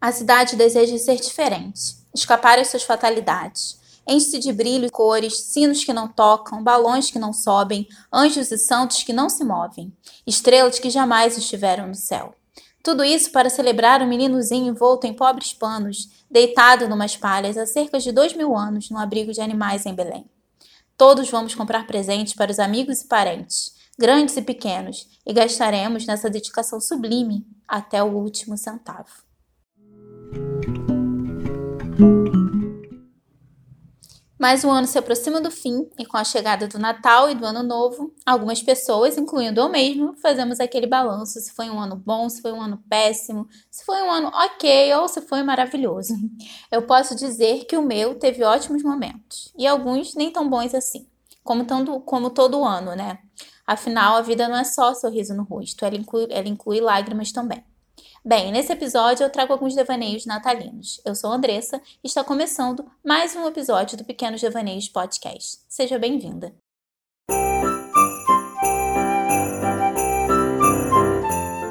A cidade deseja ser diferente, escapar às suas fatalidades. Enche-se de brilho cores, sinos que não tocam, balões que não sobem, anjos e santos que não se movem, estrelas que jamais estiveram no céu. Tudo isso para celebrar um meninozinho envolto em pobres panos, deitado numas palhas há cerca de dois mil anos, no abrigo de animais em Belém. Todos vamos comprar presentes para os amigos e parentes, grandes e pequenos, e gastaremos nessa dedicação sublime até o último centavo. Mas o ano se aproxima do fim e com a chegada do Natal e do Ano Novo, algumas pessoas, incluindo eu mesmo, fazemos aquele balanço se foi um ano bom, se foi um ano péssimo, se foi um ano ok ou se foi maravilhoso. Eu posso dizer que o meu teve ótimos momentos e alguns nem tão bons assim, como, como todo ano, né? Afinal, a vida não é só sorriso no rosto, ela inclui, ela inclui lágrimas também. Bem, nesse episódio eu trago alguns devaneios natalinos. Eu sou a Andressa e está começando mais um episódio do Pequenos Devaneios Podcast. Seja bem-vinda.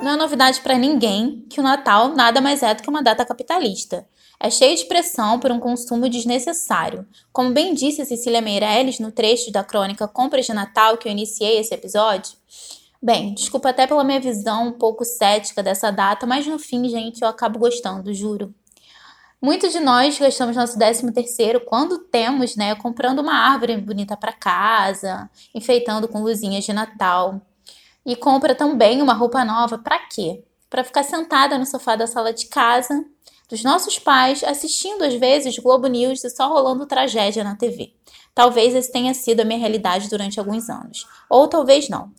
Não é novidade para ninguém que o Natal nada mais é do que uma data capitalista. É cheio de pressão por um consumo desnecessário. Como bem disse Cecília Meirelles no trecho da crônica Compras de Natal que eu iniciei esse episódio, Bem, desculpa até pela minha visão um pouco cética dessa data, mas no fim, gente, eu acabo gostando, juro. Muitos de nós gastamos nosso 13 terceiro quando temos, né, comprando uma árvore bonita para casa, enfeitando com luzinhas de Natal. E compra também uma roupa nova para quê? Para ficar sentada no sofá da sala de casa dos nossos pais, assistindo às vezes Globo News e só rolando tragédia na TV. Talvez esse tenha sido a minha realidade durante alguns anos, ou talvez não.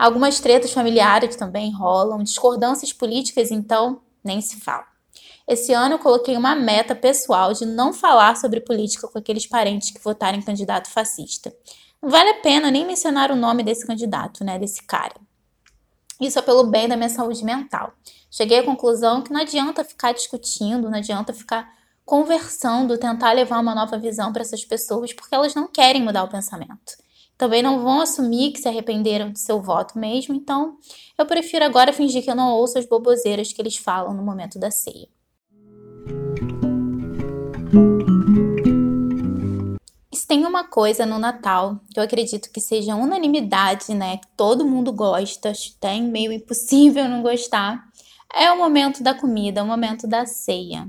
Algumas tretas familiares também rolam, discordâncias políticas, então, nem se fala. Esse ano eu coloquei uma meta pessoal de não falar sobre política com aqueles parentes que votaram em candidato fascista. Não vale a pena nem mencionar o nome desse candidato, né, desse cara. Isso é pelo bem da minha saúde mental. Cheguei à conclusão que não adianta ficar discutindo, não adianta ficar conversando, tentar levar uma nova visão para essas pessoas, porque elas não querem mudar o pensamento também não vão assumir que se arrependeram de seu voto mesmo, então eu prefiro agora fingir que eu não ouço as boboseiras que eles falam no momento da ceia. Se tem uma coisa no Natal que eu acredito que seja unanimidade, né? Que todo mundo gosta, tem meio impossível não gostar, é o momento da comida, o momento da ceia.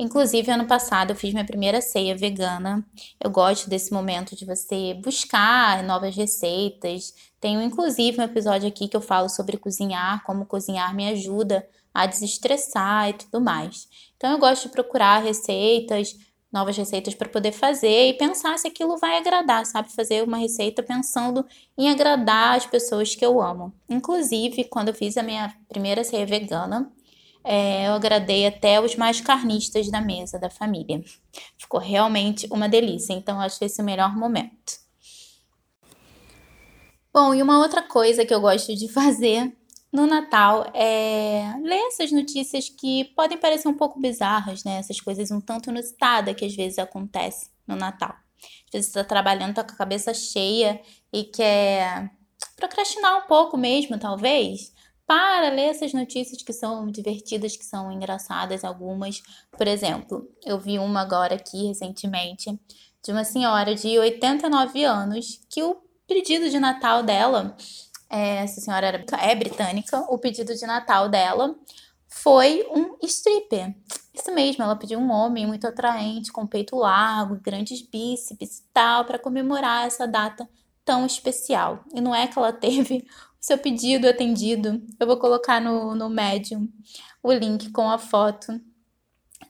Inclusive, ano passado eu fiz minha primeira ceia vegana. Eu gosto desse momento de você buscar novas receitas. Tenho inclusive um episódio aqui que eu falo sobre cozinhar, como cozinhar me ajuda a desestressar e tudo mais. Então eu gosto de procurar receitas, novas receitas para poder fazer e pensar se aquilo vai agradar, sabe? Fazer uma receita pensando em agradar as pessoas que eu amo. Inclusive, quando eu fiz a minha primeira ceia vegana, é, eu agradei até os mais carnistas da mesa da família. Ficou realmente uma delícia, então acho esse o melhor momento. Bom, e uma outra coisa que eu gosto de fazer no Natal é ler essas notícias que podem parecer um pouco bizarras, né? Essas coisas um tanto inusitadas que às vezes acontecem no Natal. Às vezes você está trabalhando, tá com a cabeça cheia e quer procrastinar um pouco mesmo, talvez para ler essas notícias que são divertidas, que são engraçadas algumas. Por exemplo, eu vi uma agora aqui recentemente de uma senhora de 89 anos que o pedido de Natal dela, é, essa senhora era, é britânica, o pedido de Natal dela foi um stripper. Isso mesmo, ela pediu um homem muito atraente, com peito largo, grandes bíceps e tal, para comemorar essa data tão especial. E não é que ela teve seu pedido atendido. Eu vou colocar no, no Medium o link com a foto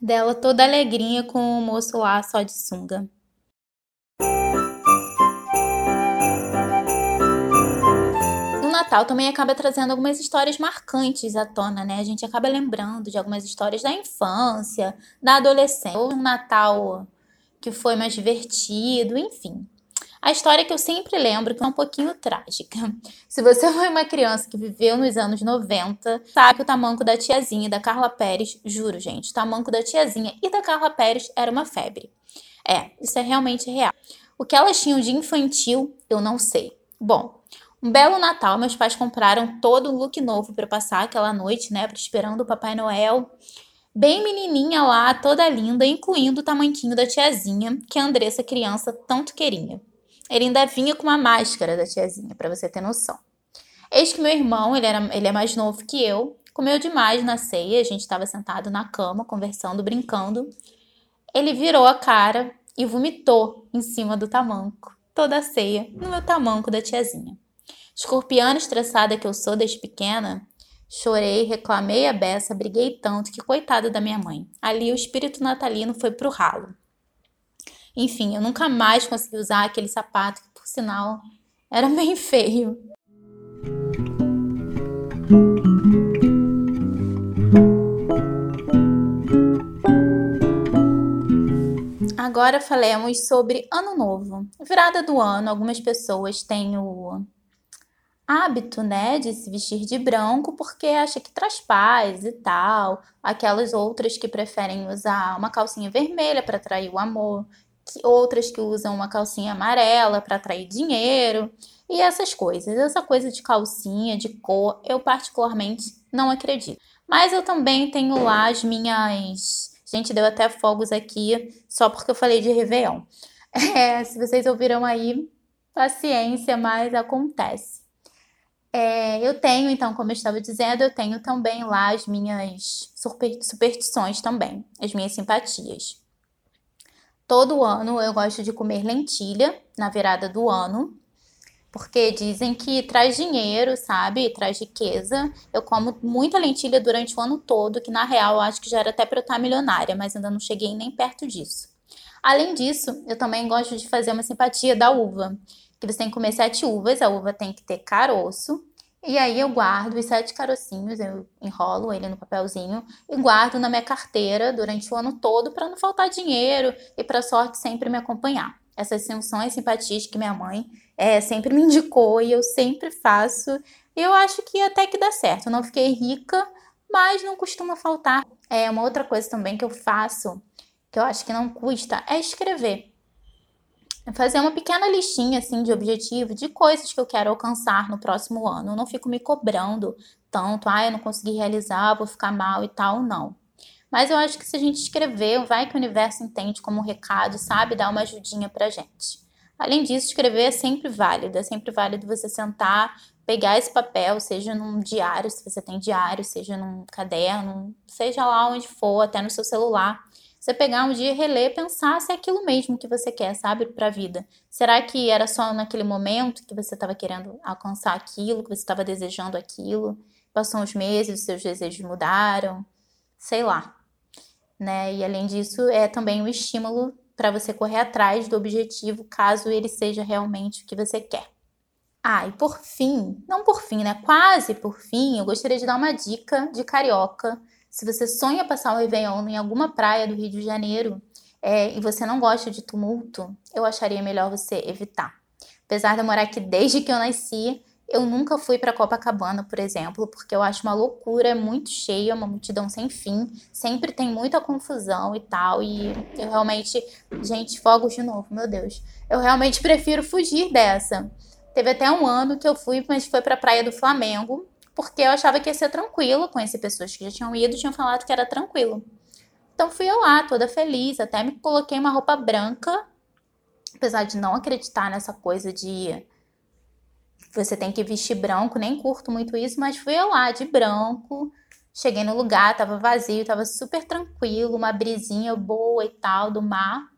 dela toda alegrinha com o moço lá só de sunga. O Natal também acaba trazendo algumas histórias marcantes à tona, né? A gente acaba lembrando de algumas histórias da infância, da adolescência, ou um Natal que foi mais divertido, enfim. A história que eu sempre lembro, que é um pouquinho trágica. Se você foi uma criança que viveu nos anos 90, sabe que o tamanco da tiazinha da Carla Pérez, juro, gente, o tamanco da tiazinha e da Carla Pérez era uma febre. É, isso é realmente real. O que elas tinham de infantil, eu não sei. Bom, um belo Natal, meus pais compraram todo um look novo para passar aquela noite, né, esperando o Papai Noel. bem menininha lá, toda linda, incluindo o tamanquinho da tiazinha, que a Andressa criança tanto queria. Ele ainda vinha com uma máscara da tiazinha, para você ter noção. Eis que meu irmão, ele, era, ele é mais novo que eu, comeu demais na ceia, a gente estava sentado na cama, conversando, brincando. Ele virou a cara e vomitou em cima do tamanco, toda a ceia, no meu tamanco da tiazinha. Escorpiana estressada que eu sou desde pequena, chorei, reclamei a beça, briguei tanto que coitada da minha mãe. Ali o espírito natalino foi pro ralo. Enfim, eu nunca mais consegui usar aquele sapato que, por sinal, era bem feio. Agora falemos sobre Ano Novo. Virada do ano, algumas pessoas têm o hábito, né, de se vestir de branco porque acha que traz paz e tal. Aquelas outras que preferem usar uma calcinha vermelha para atrair o amor, outras que usam uma calcinha amarela para atrair dinheiro e essas coisas. Essa coisa de calcinha, de cor, eu particularmente não acredito. Mas eu também tenho lá as minhas. Gente, deu até fogos aqui só porque eu falei de Réveillon. É, se vocês ouviram aí, paciência, mas acontece. É, eu tenho, então, como eu estava dizendo, eu tenho também lá as minhas superstições também, as minhas simpatias. Todo ano eu gosto de comer lentilha na virada do ano, porque dizem que traz dinheiro, sabe? Traz riqueza. Eu como muita lentilha durante o ano todo, que na real eu acho que já era até para eu estar milionária, mas ainda não cheguei nem perto disso. Além disso, eu também gosto de fazer uma simpatia da uva, que você tem que comer sete uvas, a uva tem que ter caroço, e aí eu guardo os sete carocinhos, eu enrolo ele no papelzinho e guardo na minha carteira durante o ano todo para não faltar dinheiro e para sorte sempre me acompanhar. Essas são as simpatias que minha mãe é, sempre me indicou e eu sempre faço. Eu acho que até que dá certo. Eu não fiquei rica, mas não costuma faltar. É uma outra coisa também que eu faço, que eu acho que não custa, é escrever fazer uma pequena listinha assim de objetivo, de coisas que eu quero alcançar no próximo ano. Eu não fico me cobrando tanto, ah, eu não consegui realizar, vou ficar mal e tal, não. Mas eu acho que se a gente escrever, vai que o universo entende como um recado, sabe, dar uma ajudinha pra gente. Além disso, escrever é sempre válido, é sempre válido você sentar, pegar esse papel, seja num diário, se você tem diário, seja num caderno, seja lá onde for, até no seu celular você pegar um dia, reler, pensar se é aquilo mesmo que você quer, sabe, para a vida. Será que era só naquele momento que você estava querendo alcançar aquilo, que você estava desejando aquilo? Passou uns meses, os seus desejos mudaram, sei lá. Né? E além disso, é também um estímulo para você correr atrás do objetivo, caso ele seja realmente o que você quer. Ah, e por fim, não por fim, né? Quase por fim, eu gostaria de dar uma dica de carioca se você sonha passar o Réveillon em alguma praia do Rio de Janeiro é, e você não gosta de tumulto, eu acharia melhor você evitar. Apesar de eu morar aqui desde que eu nasci, eu nunca fui para Copacabana, por exemplo, porque eu acho uma loucura, é muito cheia, uma multidão sem fim, sempre tem muita confusão e tal, e eu realmente, gente, fogos de novo, meu Deus. Eu realmente prefiro fugir dessa. Teve até um ano que eu fui, mas foi para a praia do Flamengo, porque eu achava que ia ser tranquilo. Conheci pessoas que já tinham ido tinham falado que era tranquilo. Então fui eu lá, toda feliz, até me coloquei uma roupa branca, apesar de não acreditar nessa coisa de você tem que vestir branco, nem curto muito isso, mas fui eu lá de branco. Cheguei no lugar, tava vazio, tava super tranquilo, uma brisinha boa e tal do mar.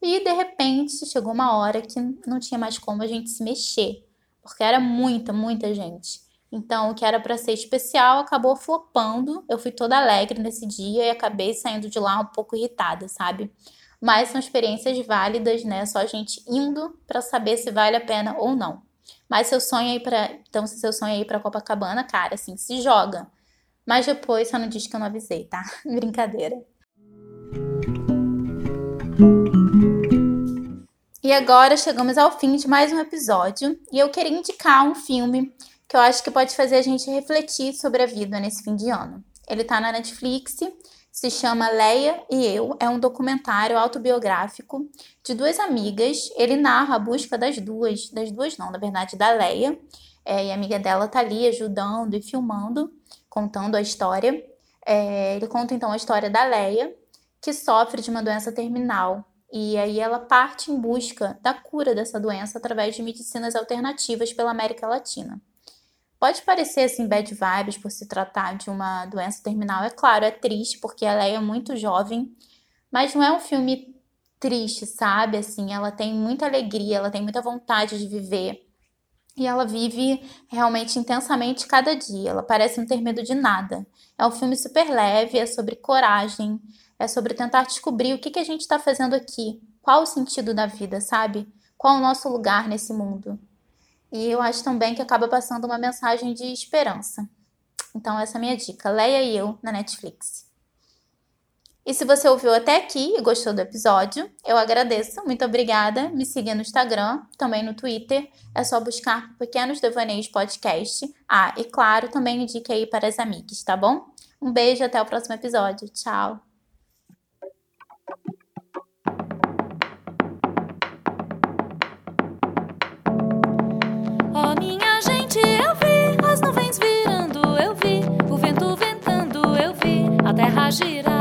E de repente chegou uma hora que não tinha mais como a gente se mexer, porque era muita, muita gente. Então, o que era para ser especial acabou flopando. Eu fui toda alegre nesse dia e acabei saindo de lá um pouco irritada, sabe? Mas são experiências válidas, né? Só a gente indo para saber se vale a pena ou não. Mas seu sonho aí para, então se seu sonho aí para Copacabana, cara, assim, se joga. Mas depois só não diz que eu não avisei, tá? Brincadeira. E agora chegamos ao fim de mais um episódio e eu queria indicar um filme que eu acho que pode fazer a gente refletir sobre a vida nesse fim de ano. Ele tá na Netflix, se chama Leia e Eu, é um documentário autobiográfico de duas amigas. Ele narra a busca das duas, das duas não, na verdade, da Leia, é, e a amiga dela tá ali ajudando e filmando, contando a história. É, ele conta então a história da Leia, que sofre de uma doença terminal. E aí ela parte em busca da cura dessa doença através de medicinas alternativas pela América Latina. Pode parecer assim bad vibes por se tratar de uma doença terminal, é claro, é triste porque a Leia é muito jovem, mas não é um filme triste, sabe? Assim, ela tem muita alegria, ela tem muita vontade de viver. E ela vive realmente intensamente cada dia. Ela parece não ter medo de nada. É um filme super leve, é sobre coragem, é sobre tentar descobrir o que, que a gente está fazendo aqui, qual o sentido da vida, sabe? Qual o nosso lugar nesse mundo. E eu acho também que acaba passando uma mensagem de esperança. Então, essa é a minha dica. Leia e eu na Netflix. E se você ouviu até aqui e gostou do episódio, eu agradeço. Muito obrigada. Me siga no Instagram, também no Twitter. É só buscar Pequenos Devaneios Podcast. Ah, e claro, também indique aí para as amigas, tá bom? Um beijo, até o próximo episódio. Tchau! Girar.